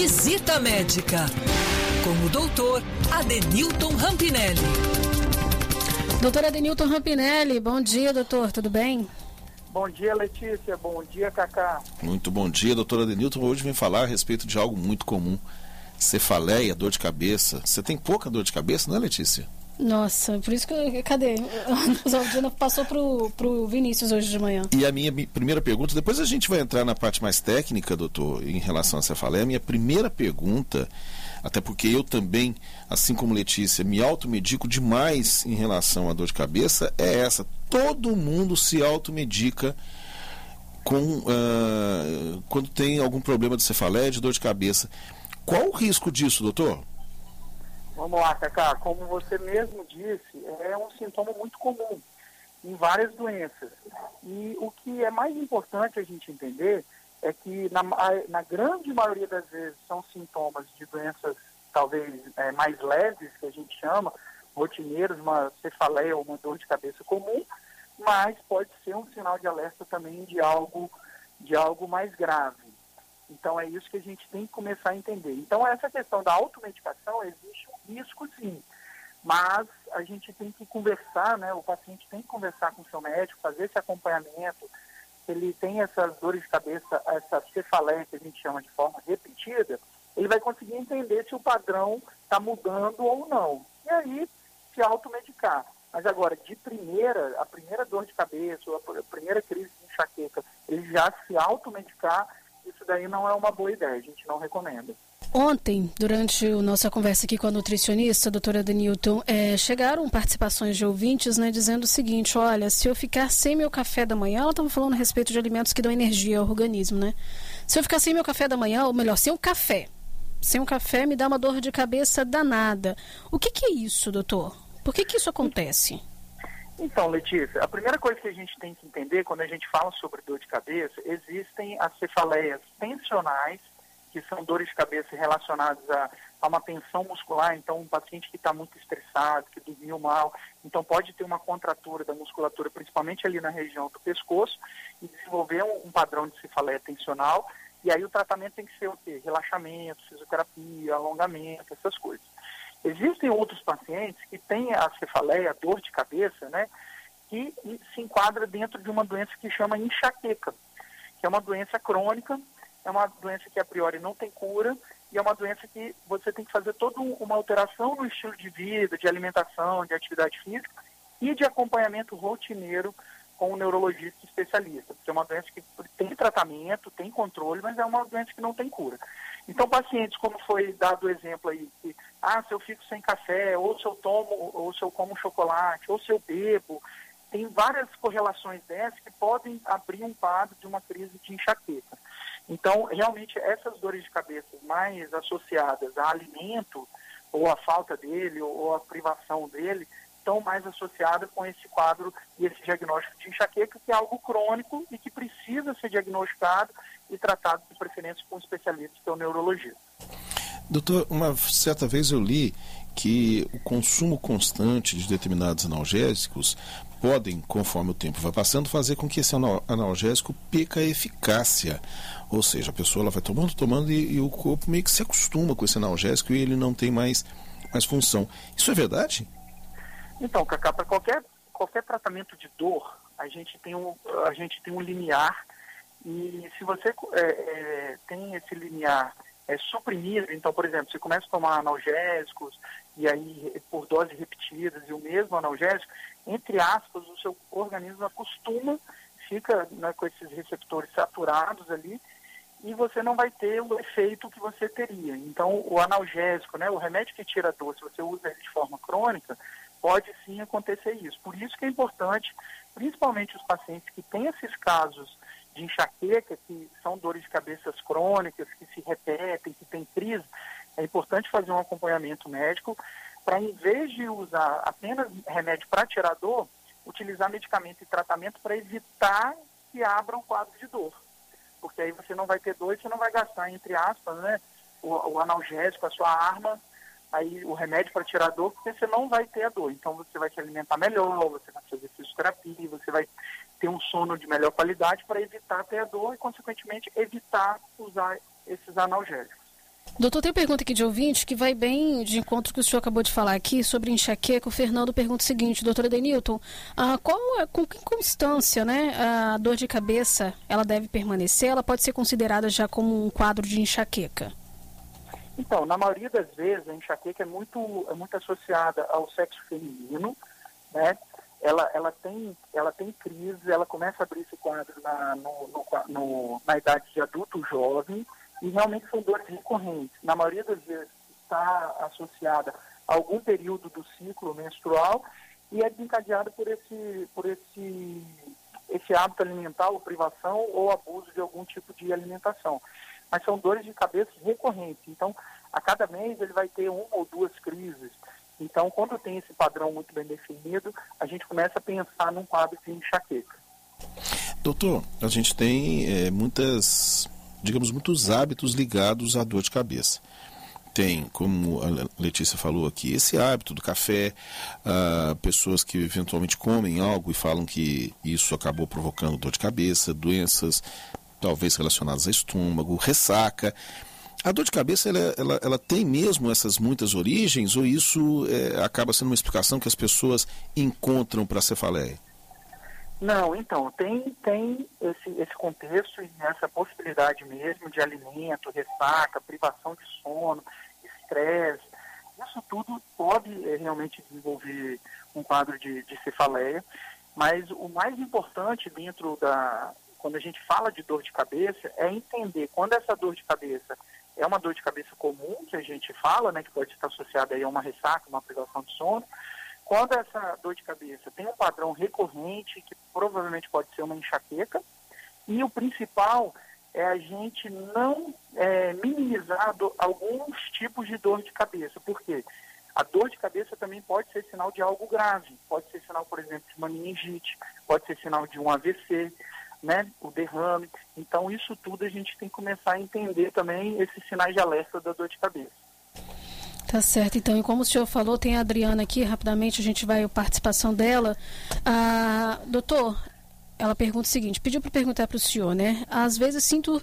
Visita Médica com o doutor Adenilton Rampinelli. Doutor Adenilton Rampinelli, bom dia, doutor, tudo bem? Bom dia, Letícia. Bom dia, Cacá. Muito bom dia, doutor Adenilton. Hoje vem falar a respeito de algo muito comum. Cefaleia, dor de cabeça. Você tem pouca dor de cabeça, não é, Letícia? Nossa, por isso que. Cadê? A Zaldina passou pro, pro Vinícius hoje de manhã. E a minha primeira pergunta, depois a gente vai entrar na parte mais técnica, doutor, em relação a cefaleia. A minha primeira pergunta, até porque eu também, assim como Letícia, me automedico demais em relação à dor de cabeça, é essa. Todo mundo se automedica com, uh, quando tem algum problema de cefaleia, de dor de cabeça. Qual o risco disso, doutor? Vamos lá, Cacá. Como você mesmo disse, é um sintoma muito comum em várias doenças. E o que é mais importante a gente entender é que, na, na grande maioria das vezes, são sintomas de doenças talvez é, mais leves, que a gente chama, rotineiros, uma cefaleia ou uma dor de cabeça comum, mas pode ser um sinal de alerta também de algo, de algo mais grave. Então é isso que a gente tem que começar a entender. Então essa questão da automedicação existe um risco sim, mas a gente tem que conversar, né? O paciente tem que conversar com o seu médico, fazer esse acompanhamento. Ele tem essas dores de cabeça, essa cefaleia que a gente chama de forma repetida, ele vai conseguir entender se o padrão está mudando ou não. E aí se automedicar. Mas agora, de primeira, a primeira dor de cabeça, a primeira crise de enxaqueca, ele já se automedicar, daí não é uma boa ideia, a gente não recomenda. Ontem, durante a nossa conversa aqui com a nutricionista, a doutora Denilton, é, chegaram participações de ouvintes né, dizendo o seguinte: olha, se eu ficar sem meu café da manhã, ela estava falando a respeito de alimentos que dão energia ao organismo, né? Se eu ficar sem meu café da manhã, ou melhor, sem o café, sem o café me dá uma dor de cabeça danada. O que, que é isso, doutor? Por que, que isso acontece? Então, Letícia, a primeira coisa que a gente tem que entender quando a gente fala sobre dor de cabeça, existem as cefaleias tensionais, que são dores de cabeça relacionadas a, a uma tensão muscular, então um paciente que está muito estressado, que dormiu mal, então pode ter uma contratura da musculatura, principalmente ali na região do pescoço, e desenvolver um, um padrão de cefaleia tensional, e aí o tratamento tem que ser o quê? Relaxamento, fisioterapia, alongamento, essas coisas. Existem outros pacientes que têm a cefaleia, a dor de cabeça, né, que se enquadra dentro de uma doença que chama enxaqueca, que é uma doença crônica, é uma doença que a priori não tem cura e é uma doença que você tem que fazer toda uma alteração no estilo de vida, de alimentação, de atividade física e de acompanhamento rotineiro com um neurologista especialista, porque é uma doença que tem tratamento, tem controle, mas é uma doença que não tem cura. Então, pacientes, como foi dado o exemplo aí, que, ah, se eu fico sem café, ou se eu tomo, ou se eu como chocolate, ou se eu bebo, tem várias correlações dessas que podem abrir um quadro de uma crise de enxaqueca. Então, realmente, essas dores de cabeça mais associadas a alimento, ou a falta dele, ou a privação dele, estão mais associadas com esse quadro e esse diagnóstico de enxaqueca, que é algo crônico e que precisa ser diagnosticado e tratado de preferência com um especialista, que é o neurologista. Doutor, uma certa vez eu li que o consumo constante de determinados analgésicos podem, conforme o tempo vai passando, fazer com que esse analgésico perca a eficácia. Ou seja, a pessoa ela vai tomando, tomando e, e o corpo meio que se acostuma com esse analgésico e ele não tem mais, mais função. Isso é verdade? Então, Cacá, para qualquer, qualquer tratamento de dor, a gente tem um, a gente tem um limiar e se você é, é, tem esse limiar é, suprimido, então, por exemplo, você começa a tomar analgésicos e aí por doses repetidas e o mesmo analgésico, entre aspas, o seu organismo acostuma, fica né, com esses receptores saturados ali e você não vai ter o efeito que você teria. Então, o analgésico, né, o remédio que tira a dor, se você usa ele de forma crônica, pode sim acontecer isso. Por isso que é importante, principalmente os pacientes que têm esses casos de enxaqueca, que são dores de cabeças crônicas, que se repetem, que têm crise, é importante fazer um acompanhamento médico para, em vez de usar apenas remédio para tirar dor, utilizar medicamento e tratamento para evitar que abra um quadro de dor. Porque aí você não vai ter dor e você não vai gastar, entre aspas, né, o, o analgésico, a sua arma, aí o remédio para tirar dor, porque você não vai ter a dor. Então você vai se alimentar melhor, você vai fazer fisioterapia, você vai ter um sono de melhor qualidade para evitar ter a dor e, consequentemente, evitar usar esses analgésicos. Doutor, tem pergunta aqui de ouvinte que vai bem de encontro que o senhor acabou de falar aqui sobre enxaqueca. O Fernando pergunta o seguinte, doutora Denilton, ah, qual, com que constância né, a dor de cabeça ela deve permanecer? Ela pode ser considerada já como um quadro de enxaqueca? Então, na maioria das vezes, a enxaqueca é muito, é muito associada ao sexo feminino, né? Ela, ela, tem, ela tem crise, ela começa a abrir esse quadro na, no, no, no, na idade de adulto jovem, e realmente são dores recorrentes. Na maioria das vezes está associada a algum período do ciclo menstrual e é desencadeada por esse, por esse, esse hábito alimentar, ou privação ou abuso de algum tipo de alimentação. Mas são dores de cabeça recorrentes. Então, a cada mês ele vai ter uma ou duas crises. Então, quando tem esse padrão muito bem definido, a gente começa a pensar num quadro de enxaqueca. Doutor, a gente tem é, muitas digamos, muitos hábitos ligados à dor de cabeça. Tem, como a Letícia falou aqui, esse hábito do café, uh, pessoas que eventualmente comem algo e falam que isso acabou provocando dor de cabeça, doenças talvez relacionadas a estômago, ressaca. A dor de cabeça, ela, ela, ela, tem mesmo essas muitas origens ou isso é, acaba sendo uma explicação que as pessoas encontram para a cefaleia? Não, então, tem, tem esse, esse contexto e essa possibilidade mesmo de alimento, ressaca, privação de sono, estresse. Isso tudo pode é, realmente desenvolver um quadro de, de cefaleia, mas o mais importante dentro da. Quando a gente fala de dor de cabeça, é entender quando essa dor de cabeça é uma dor de cabeça comum, que a gente fala, né, que pode estar associada aí a uma ressaca, uma privação de sono, quando essa dor de cabeça tem um padrão recorrente, que provavelmente pode ser uma enxaqueca, e o principal é a gente não é, minimizar alguns tipos de dor de cabeça. Por quê? A dor de cabeça também pode ser sinal de algo grave, pode ser sinal, por exemplo, de uma meningite, pode ser sinal de um AVC, né, o derrame. Então, isso tudo a gente tem que começar a entender também esses sinais de alerta da dor de cabeça. Tá certo, então, e como o senhor falou, tem a Adriana aqui, rapidamente a gente vai a participação dela. Ah, doutor, ela pergunta o seguinte, pediu para perguntar para o senhor, né? Às vezes sinto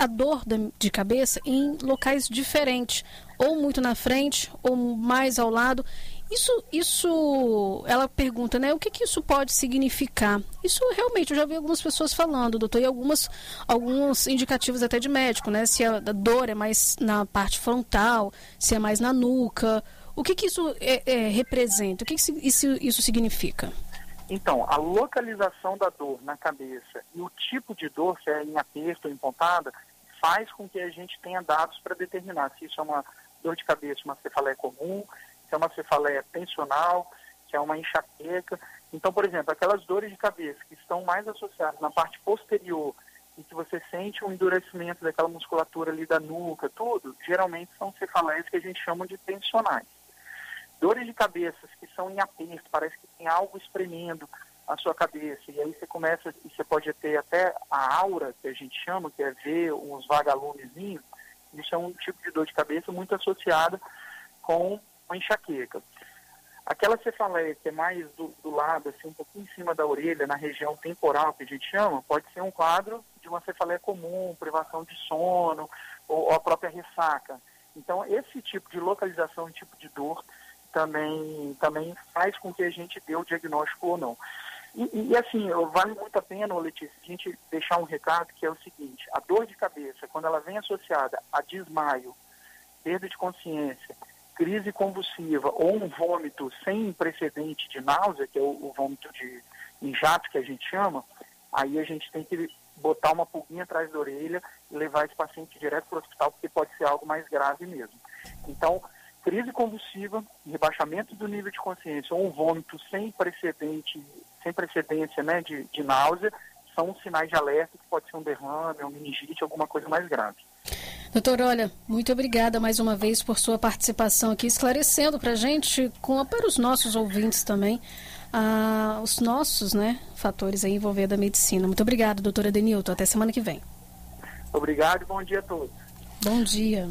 a dor de cabeça em locais diferentes, ou muito na frente, ou mais ao lado. Isso, isso, ela pergunta, né? O que, que isso pode significar? Isso realmente, eu já vi algumas pessoas falando, doutor, e algumas, alguns indicativos até de médico, né? Se a dor é mais na parte frontal, se é mais na nuca. O que, que isso é, é, representa? O que, que isso, isso significa? Então, a localização da dor na cabeça e o tipo de dor, se é em aperto ou em pontada, faz com que a gente tenha dados para determinar se isso é uma dor de cabeça, uma cefaleia comum, se é uma cefaleia tensional, se é uma enxaqueca. Então, por exemplo, aquelas dores de cabeça que estão mais associadas na parte posterior e que você sente um endurecimento daquela musculatura ali da nuca, tudo, geralmente são cefaleias que a gente chama de tensionais. Dores de cabeça que são em aperto, parece que tem algo espremendo a sua cabeça, e aí você começa, e você pode ter até a aura, que a gente chama, que é ver uns vagalumezinhos, isso é um tipo de dor de cabeça muito associada com uma enxaqueca. Aquela cefaleia que é mais do, do, lado, assim, um pouquinho em cima da orelha, na região temporal, que a gente chama, pode ser um quadro de uma cefaleia comum, privação de sono, ou, ou a própria ressaca. Então, esse tipo de localização e tipo de dor também, também faz com que a gente dê o diagnóstico ou não. E, e, assim, vale muito a pena, Letícia, a gente deixar um recado que é o seguinte, a dor de cabeça, quando ela vem associada a desmaio, perda de consciência, crise convulsiva ou um vômito sem precedente de náusea, que é o, o vômito de em jato que a gente chama, aí a gente tem que botar uma pulguinha atrás da orelha e levar esse paciente direto para o hospital, porque pode ser algo mais grave mesmo. Então, crise convulsiva, rebaixamento do nível de consciência ou um vômito sem precedente, sem precedência né, de, de náusea, são sinais de alerta que pode ser um derrame, um meningite, alguma coisa mais grave. Doutor, olha, muito obrigada mais uma vez por sua participação aqui, esclarecendo para a gente, com, para os nossos ouvintes também, ah, os nossos né, fatores aí envolvendo a medicina. Muito obrigada, doutora Denilton. Até semana que vem. Obrigado e bom dia a todos. Bom dia.